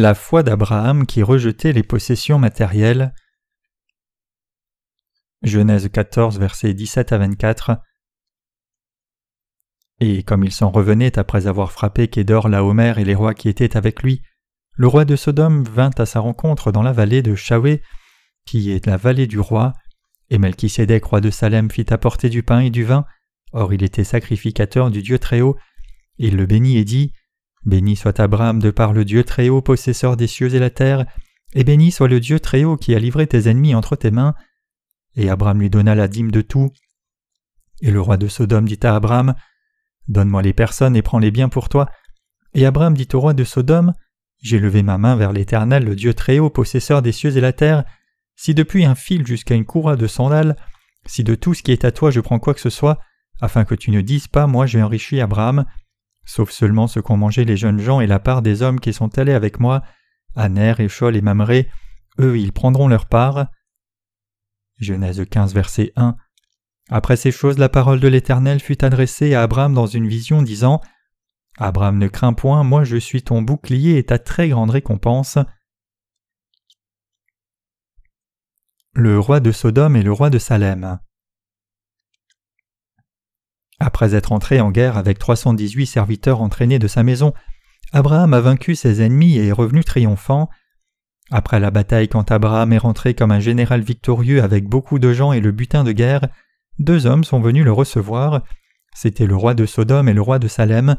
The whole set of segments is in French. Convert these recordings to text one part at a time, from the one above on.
La foi d'Abraham qui rejetait les possessions matérielles. Genèse 14, versets 17 à 24. Et comme il s'en revenait après avoir frappé Kédor, Laomer et les rois qui étaient avec lui, le roi de Sodome vint à sa rencontre dans la vallée de Shawé, qui est la vallée du roi, et Melchisédek, roi de Salem, fit apporter du pain et du vin, or il était sacrificateur du Dieu Très-Haut. Il le bénit et dit Béni soit Abraham de par le Dieu Très-Haut, possesseur des cieux et la terre, et béni soit le Dieu Très-Haut qui a livré tes ennemis entre tes mains. Et Abraham lui donna la dîme de tout. Et le roi de Sodome dit à Abraham Donne-moi les personnes et prends les biens pour toi. Et Abraham dit au roi de Sodome J'ai levé ma main vers l'Éternel, le Dieu Très-Haut, possesseur des cieux et la terre. Si depuis un fil jusqu'à une courroie de sandales, si de tout ce qui est à toi je prends quoi que ce soit, afin que tu ne dises pas Moi j'ai enrichi Abraham, sauf seulement ce qu'ont mangé les jeunes gens et la part des hommes qui sont allés avec moi, Aner, Échol et Mamré, eux ils prendront leur part. Genèse 15, verset 1. Après ces choses, la parole de l'Éternel fut adressée à Abraham dans une vision, disant Abraham, ne crains point, moi je suis ton bouclier et ta très grande récompense. Le roi de Sodome et le roi de Salem. Après être entré en guerre avec 318 serviteurs entraînés de sa maison, Abraham a vaincu ses ennemis et est revenu triomphant. Après la bataille, quand Abraham est rentré comme un général victorieux avec beaucoup de gens et le butin de guerre, deux hommes sont venus le recevoir. C'étaient le roi de Sodome et le roi de Salem.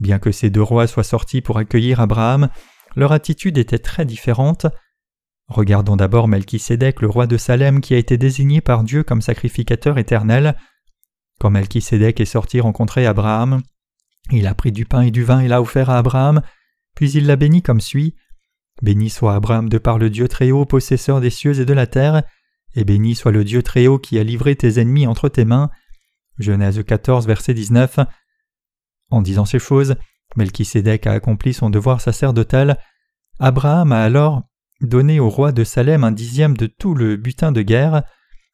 Bien que ces deux rois soient sortis pour accueillir Abraham, leur attitude était très différente. Regardons d'abord Melchisédek, le roi de Salem, qui a été désigné par Dieu comme sacrificateur éternel. Quand Melchisédek est sorti rencontrer Abraham, il a pris du pain et du vin et l'a offert à Abraham, puis il l'a béni comme suit. Béni soit Abraham de par le Dieu Très-Haut, possesseur des cieux et de la terre, et béni soit le Dieu Très-Haut qui a livré tes ennemis entre tes mains. Genèse 14, verset 19. En disant ces choses, Melchisédek a accompli son devoir sacerdotal. Abraham a alors donné au roi de Salem un dixième de tout le butin de guerre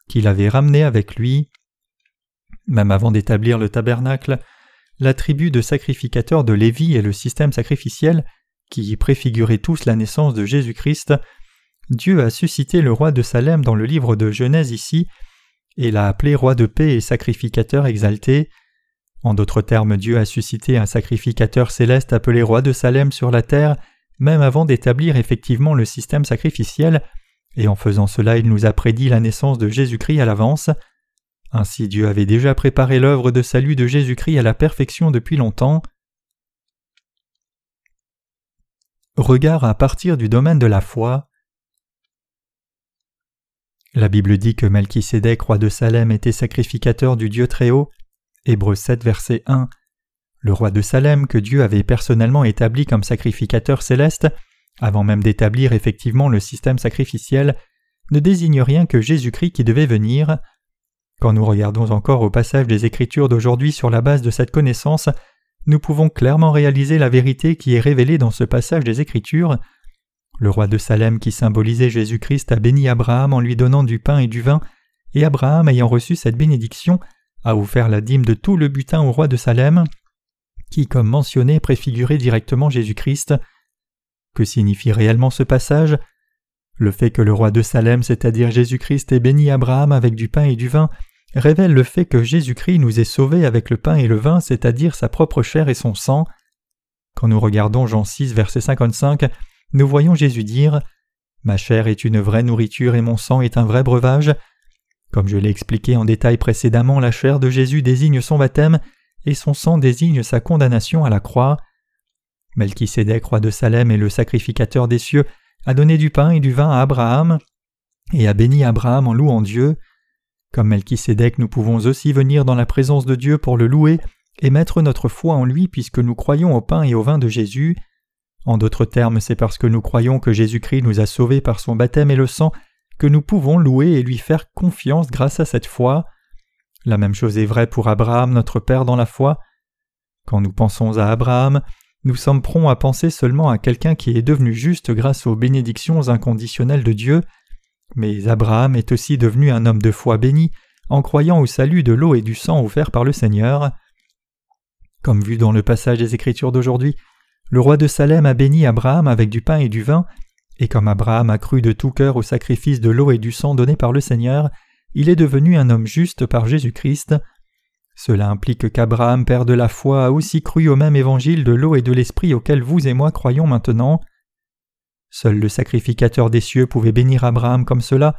qu'il avait ramené avec lui. Même avant d'établir le tabernacle, la tribu de sacrificateurs de Lévi et le système sacrificiel, qui préfiguraient tous la naissance de Jésus-Christ, Dieu a suscité le roi de Salem dans le livre de Genèse ici, et l'a appelé roi de paix et sacrificateur exalté. En d'autres termes, Dieu a suscité un sacrificateur céleste appelé roi de Salem sur la terre, même avant d'établir effectivement le système sacrificiel, et en faisant cela il nous a prédit la naissance de Jésus-Christ à l'avance. Ainsi Dieu avait déjà préparé l'œuvre de salut de Jésus-Christ à la perfection depuis longtemps. Regard à partir du domaine de la foi. La Bible dit que Melchisédek, roi de Salem, était sacrificateur du Dieu Très-Haut. Hébreux 7, verset 1. Le roi de Salem, que Dieu avait personnellement établi comme sacrificateur céleste, avant même d'établir effectivement le système sacrificiel, ne désigne rien que Jésus-Christ qui devait venir. Quand nous regardons encore au passage des Écritures d'aujourd'hui sur la base de cette connaissance, nous pouvons clairement réaliser la vérité qui est révélée dans ce passage des Écritures. Le roi de Salem qui symbolisait Jésus-Christ a béni Abraham en lui donnant du pain et du vin, et Abraham ayant reçu cette bénédiction a offert la dîme de tout le butin au roi de Salem, qui, comme mentionné, préfigurait directement Jésus-Christ. Que signifie réellement ce passage? Le fait que le roi de Salem, c'est-à-dire Jésus-Christ, ait béni Abraham avec du pain et du vin, révèle le fait que Jésus-Christ nous est sauvés avec le pain et le vin, c'est-à-dire sa propre chair et son sang. Quand nous regardons Jean 6, verset 55, nous voyons Jésus dire Ma chair est une vraie nourriture et mon sang est un vrai breuvage. Comme je l'ai expliqué en détail précédemment, la chair de Jésus désigne son baptême et son sang désigne sa condamnation à la croix. Melchisédek, roi de Salem et le sacrificateur des cieux, a donné du pain et du vin à Abraham et a béni Abraham en louant Dieu. Comme Melchisédek, nous pouvons aussi venir dans la présence de Dieu pour le louer et mettre notre foi en lui puisque nous croyons au pain et au vin de Jésus. En d'autres termes, c'est parce que nous croyons que Jésus-Christ nous a sauvés par son baptême et le sang que nous pouvons louer et lui faire confiance grâce à cette foi. La même chose est vraie pour Abraham, notre Père dans la foi. Quand nous pensons à Abraham, nous sommes prompts à penser seulement à quelqu'un qui est devenu juste grâce aux bénédictions inconditionnelles de Dieu, mais Abraham est aussi devenu un homme de foi béni en croyant au salut de l'eau et du sang offert par le Seigneur. Comme vu dans le passage des Écritures d'aujourd'hui, le roi de Salem a béni Abraham avec du pain et du vin, et comme Abraham a cru de tout cœur au sacrifice de l'eau et du sang donné par le Seigneur, il est devenu un homme juste par Jésus-Christ. Cela implique qu'Abraham, père de la foi, a aussi cru au même évangile de l'eau et de l'esprit auquel vous et moi croyons maintenant. Seul le sacrificateur des cieux pouvait bénir Abraham comme cela,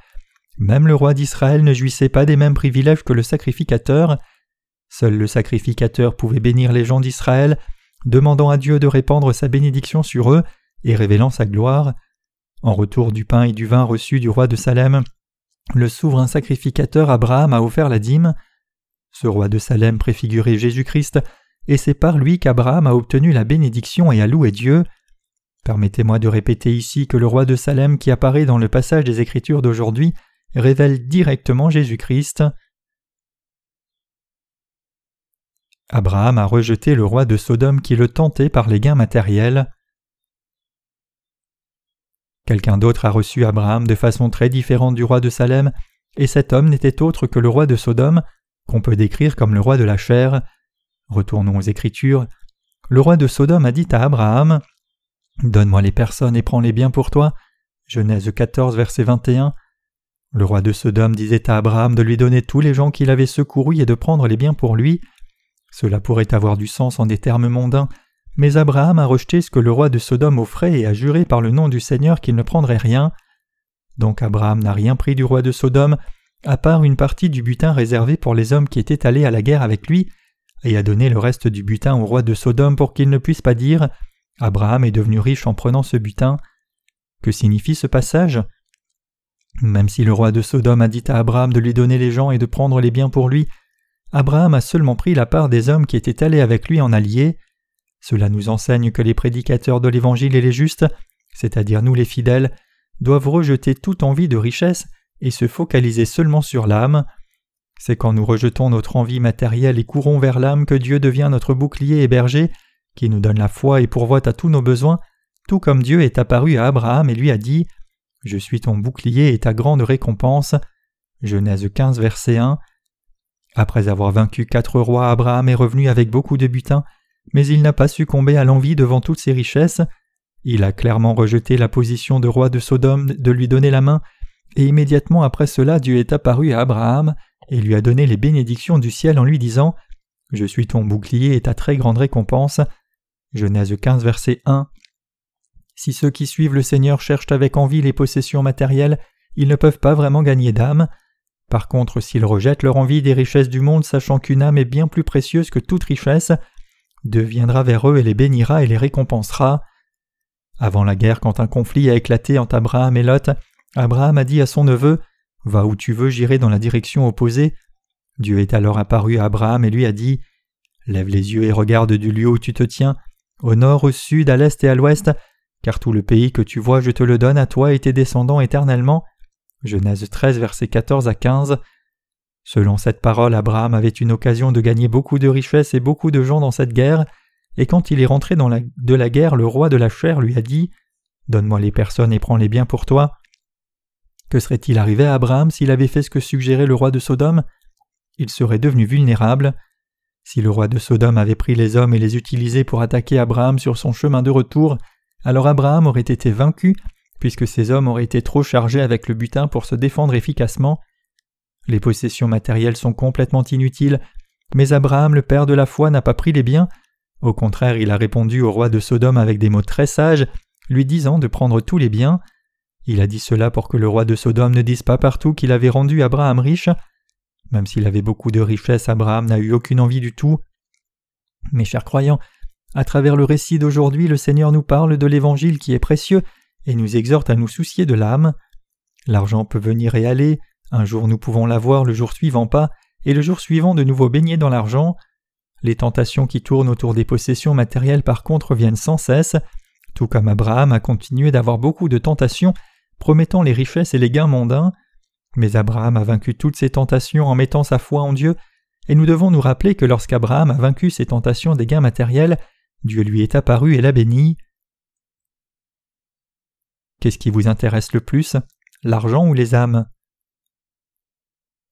même le roi d'Israël ne jouissait pas des mêmes privilèges que le sacrificateur. Seul le sacrificateur pouvait bénir les gens d'Israël, demandant à Dieu de répandre sa bénédiction sur eux et révélant sa gloire. En retour du pain et du vin reçus du roi de Salem, le souverain sacrificateur Abraham a offert la dîme. Ce roi de Salem préfigurait Jésus-Christ, et c'est par lui qu'Abraham a obtenu la bénédiction et a loué Dieu. Permettez-moi de répéter ici que le roi de Salem qui apparaît dans le passage des Écritures d'aujourd'hui révèle directement Jésus-Christ. Abraham a rejeté le roi de Sodome qui le tentait par les gains matériels. Quelqu'un d'autre a reçu Abraham de façon très différente du roi de Salem, et cet homme n'était autre que le roi de Sodome, qu'on peut décrire comme le roi de la chair. Retournons aux Écritures. Le roi de Sodome a dit à Abraham Donne-moi les personnes et prends les biens pour toi. Genèse 14, verset 21. Le roi de Sodome disait à Abraham de lui donner tous les gens qu'il avait secourus et de prendre les biens pour lui. Cela pourrait avoir du sens en des termes mondains, mais Abraham a rejeté ce que le roi de Sodome offrait et a juré par le nom du Seigneur qu'il ne prendrait rien. Donc Abraham n'a rien pris du roi de Sodome, à part une partie du butin réservé pour les hommes qui étaient allés à la guerre avec lui, et a donné le reste du butin au roi de Sodome pour qu'il ne puisse pas dire Abraham est devenu riche en prenant ce butin. Que signifie ce passage? Même si le roi de Sodome a dit à Abraham de lui donner les gens et de prendre les biens pour lui, Abraham a seulement pris la part des hommes qui étaient allés avec lui en alliés. Cela nous enseigne que les prédicateurs de l'Évangile et les justes, c'est-à-dire nous les fidèles, doivent rejeter toute envie de richesse et se focaliser seulement sur l'âme. C'est quand nous rejetons notre envie matérielle et courons vers l'âme que Dieu devient notre bouclier et berger, qui nous donne la foi et pourvoit à tous nos besoins, tout comme Dieu est apparu à Abraham et lui a dit je suis ton bouclier et ta grande récompense. Genèse 15, verset 1. Après avoir vaincu quatre rois, Abraham est revenu avec beaucoup de butin, mais il n'a pas succombé à l'envie devant toutes ses richesses. Il a clairement rejeté la position de roi de Sodome de lui donner la main, et immédiatement après cela Dieu est apparu à Abraham et lui a donné les bénédictions du ciel en lui disant Je suis ton bouclier et ta très grande récompense. Genèse 15, verset 1. Si ceux qui suivent le Seigneur cherchent avec envie les possessions matérielles, ils ne peuvent pas vraiment gagner d'âme. Par contre, s'ils rejettent leur envie des richesses du monde, sachant qu'une âme est bien plus précieuse que toute richesse, deviendra vers eux et les bénira et les récompensera. Avant la guerre, quand un conflit a éclaté entre Abraham et Lot, Abraham a dit à son neveu Va où tu veux, j'irai dans la direction opposée. Dieu est alors apparu à Abraham et lui a dit Lève les yeux et regarde du lieu où tu te tiens, au nord, au sud, à l'est et à l'ouest, car tout le pays que tu vois je te le donne à toi et tes descendants éternellement. Genèse 13 versets 14 à 15. Selon cette parole, Abraham avait une occasion de gagner beaucoup de richesses et beaucoup de gens dans cette guerre, et quand il est rentré dans de la guerre, le roi de la chair lui a dit Donne-moi les personnes et prends les biens pour toi. Que serait-il arrivé à Abraham s'il avait fait ce que suggérait le roi de Sodome? Il serait devenu vulnérable. Si le roi de Sodome avait pris les hommes et les utilisés pour attaquer Abraham sur son chemin de retour, alors Abraham aurait été vaincu, puisque ces hommes auraient été trop chargés avec le butin pour se défendre efficacement. Les possessions matérielles sont complètement inutiles, mais Abraham, le père de la foi, n'a pas pris les biens. Au contraire, il a répondu au roi de Sodome avec des mots très sages, lui disant de prendre tous les biens. Il a dit cela pour que le roi de Sodome ne dise pas partout qu'il avait rendu Abraham riche. Même s'il avait beaucoup de richesses, Abraham n'a eu aucune envie du tout. Mes chers croyants, à travers le récit d'aujourd'hui, le Seigneur nous parle de l'Évangile qui est précieux et nous exhorte à nous soucier de l'âme. L'argent peut venir et aller, un jour nous pouvons l'avoir, le jour suivant pas, et le jour suivant de nouveau baigner dans l'argent. Les tentations qui tournent autour des possessions matérielles par contre viennent sans cesse, tout comme Abraham a continué d'avoir beaucoup de tentations, promettant les richesses et les gains mondains. Mais Abraham a vaincu toutes ces tentations en mettant sa foi en Dieu, et nous devons nous rappeler que lorsqu'Abraham a vaincu ces tentations des gains matériels, Dieu lui est apparu et l'a béni. Qu'est-ce qui vous intéresse le plus, l'argent ou les âmes?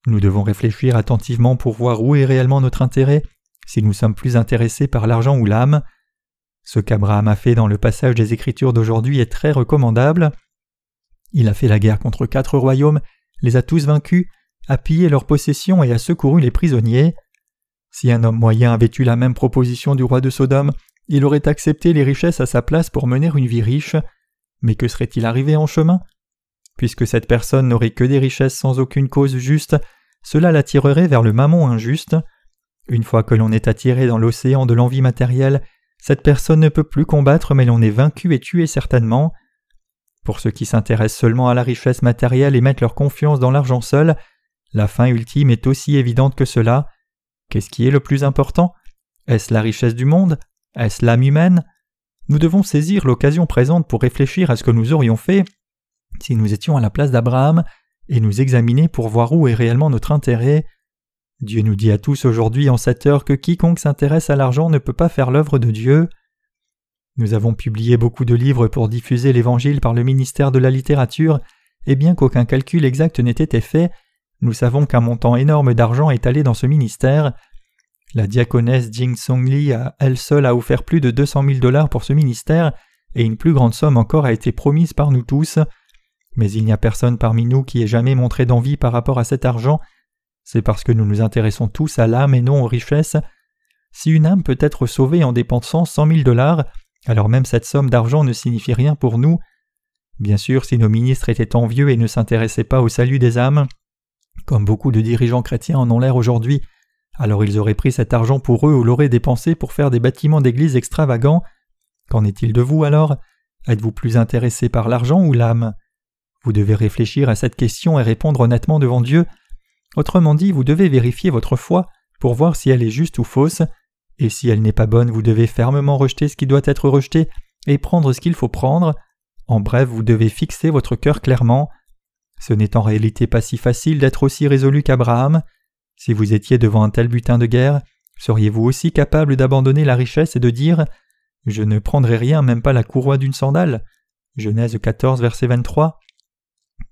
Nous devons réfléchir attentivement pour voir où est réellement notre intérêt, si nous sommes plus intéressés par l'argent ou l'âme. Ce qu'Abraham a fait dans le passage des Écritures d'aujourd'hui est très recommandable. Il a fait la guerre contre quatre royaumes, les a tous vaincus, a pillé leurs possessions et a secouru les prisonniers. Si un homme moyen avait eu la même proposition du roi de Sodome, il aurait accepté les richesses à sa place pour mener une vie riche. Mais que serait-il arrivé en chemin? Puisque cette personne n'aurait que des richesses sans aucune cause juste, cela l'attirerait vers le mammon injuste. Une fois que l'on est attiré dans l'océan de l'envie matérielle, cette personne ne peut plus combattre mais l'on est vaincu et tué certainement. Pour ceux qui s'intéressent seulement à la richesse matérielle et mettent leur confiance dans l'argent seul, la fin ultime est aussi évidente que cela. Qu'est-ce qui est le plus important? Est-ce la richesse du monde? Est-ce l'âme humaine? Nous devons saisir l'occasion présente pour réfléchir à ce que nous aurions fait si nous étions à la place d'Abraham et nous examiner pour voir où est réellement notre intérêt. Dieu nous dit à tous aujourd'hui en cette heure que quiconque s'intéresse à l'argent ne peut pas faire l'œuvre de Dieu. Nous avons publié beaucoup de livres pour diffuser l'Évangile par le ministère de la littérature, et bien qu'aucun calcul exact n'ait été fait, nous savons qu'un montant énorme d'argent est allé dans ce ministère. La diaconesse Jing Song Li elle seule a offert plus de 200 000 dollars pour ce ministère, et une plus grande somme encore a été promise par nous tous. Mais il n'y a personne parmi nous qui ait jamais montré d'envie par rapport à cet argent. C'est parce que nous nous intéressons tous à l'âme et non aux richesses. Si une âme peut être sauvée en dépensant cent mille dollars, alors même cette somme d'argent ne signifie rien pour nous. Bien sûr, si nos ministres étaient envieux et ne s'intéressaient pas au salut des âmes, comme beaucoup de dirigeants chrétiens en ont l'air aujourd'hui, alors ils auraient pris cet argent pour eux ou l'auraient dépensé pour faire des bâtiments d'église extravagants. Qu'en est-il de vous alors? Êtes-vous plus intéressé par l'argent ou l'âme? Vous devez réfléchir à cette question et répondre honnêtement devant Dieu. Autrement dit, vous devez vérifier votre foi pour voir si elle est juste ou fausse, et si elle n'est pas bonne, vous devez fermement rejeter ce qui doit être rejeté et prendre ce qu'il faut prendre. En bref, vous devez fixer votre cœur clairement. Ce n'est en réalité pas si facile d'être aussi résolu qu'Abraham. Si vous étiez devant un tel butin de guerre, seriez-vous aussi capable d'abandonner la richesse et de dire Je ne prendrai rien, même pas la courroie d'une sandale Genèse 14, verset 23.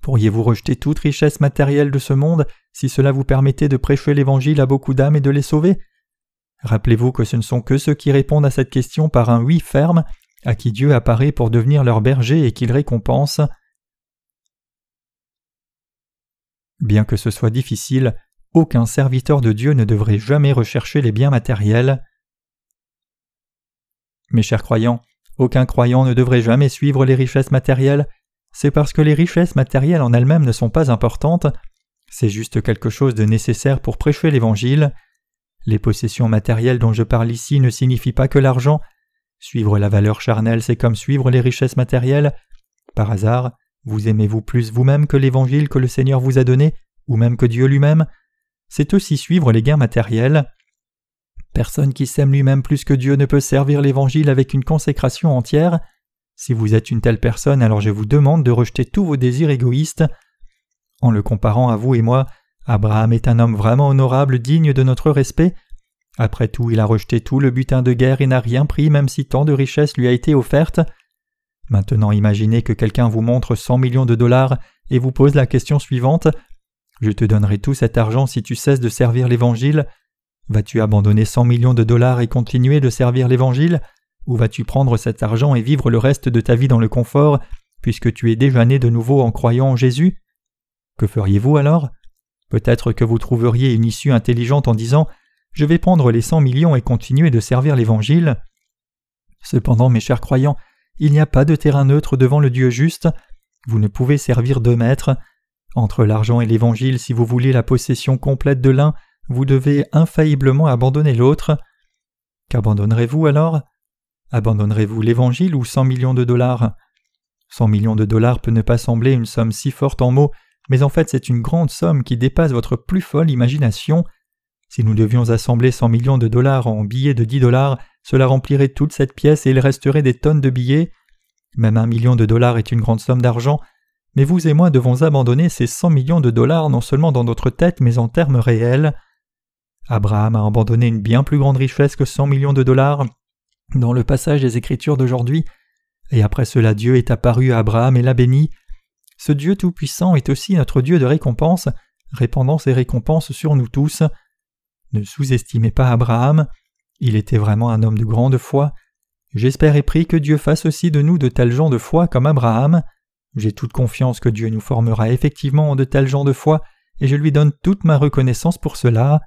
Pourriez-vous rejeter toute richesse matérielle de ce monde si cela vous permettait de prêcher l'Évangile à beaucoup d'âmes et de les sauver? Rappelez-vous que ce ne sont que ceux qui répondent à cette question par un oui ferme, à qui Dieu apparaît pour devenir leur berger et qu'il récompense. Bien que ce soit difficile, aucun serviteur de Dieu ne devrait jamais rechercher les biens matériels. Mes chers croyants, aucun croyant ne devrait jamais suivre les richesses matérielles c'est parce que les richesses matérielles en elles-mêmes ne sont pas importantes, c'est juste quelque chose de nécessaire pour prêcher l'Évangile. Les possessions matérielles dont je parle ici ne signifient pas que l'argent. Suivre la valeur charnelle, c'est comme suivre les richesses matérielles. Par hasard, vous aimez-vous plus vous-même que l'Évangile que le Seigneur vous a donné, ou même que Dieu lui-même? C'est aussi suivre les gains matériels. Personne qui s'aime lui-même plus que Dieu ne peut servir l'Évangile avec une consécration entière. Si vous êtes une telle personne, alors je vous demande de rejeter tous vos désirs égoïstes. En le comparant à vous et moi, Abraham est un homme vraiment honorable, digne de notre respect. Après tout, il a rejeté tout le butin de guerre et n'a rien pris, même si tant de richesses lui a été offerte. Maintenant, imaginez que quelqu'un vous montre cent millions de dollars et vous pose la question suivante Je te donnerai tout cet argent si tu cesses de servir l'Évangile. Vas-tu abandonner cent millions de dollars et continuer de servir l'Évangile? Ou vas-tu prendre cet argent et vivre le reste de ta vie dans le confort, puisque tu es déjà né de nouveau en croyant en Jésus? Que feriez-vous alors? Peut-être que vous trouveriez une issue intelligente en disant Je vais prendre les cent millions et continuer de servir l'Évangile. Cependant, mes chers croyants, il n'y a pas de terrain neutre devant le Dieu juste. Vous ne pouvez servir deux maîtres. Entre l'argent et l'Évangile, si vous voulez la possession complète de l'un, vous devez infailliblement abandonner l'autre. Qu'abandonnerez-vous alors? Abandonnerez-vous l'Évangile ou cent millions de dollars? Cent millions de dollars peut ne pas sembler une somme si forte en mots, mais en fait c'est une grande somme qui dépasse votre plus folle imagination. Si nous devions assembler cent millions de dollars en billets de dix dollars, cela remplirait toute cette pièce et il resterait des tonnes de billets. Même un million de dollars est une grande somme d'argent, mais vous et moi devons abandonner ces cent millions de dollars non seulement dans notre tête mais en termes réels. Abraham a abandonné une bien plus grande richesse que cent millions de dollars, dans le passage des Écritures d'aujourd'hui, et après cela Dieu est apparu à Abraham et l'a béni. Ce Dieu Tout-Puissant est aussi notre Dieu de récompense, répandant ses récompenses sur nous tous. Ne sous-estimez pas Abraham, il était vraiment un homme de grande foi. J'espère et prie que Dieu fasse aussi de nous de tels gens de foi comme Abraham. J'ai toute confiance que Dieu nous formera effectivement en de tels gens de foi, et je lui donne toute ma reconnaissance pour cela.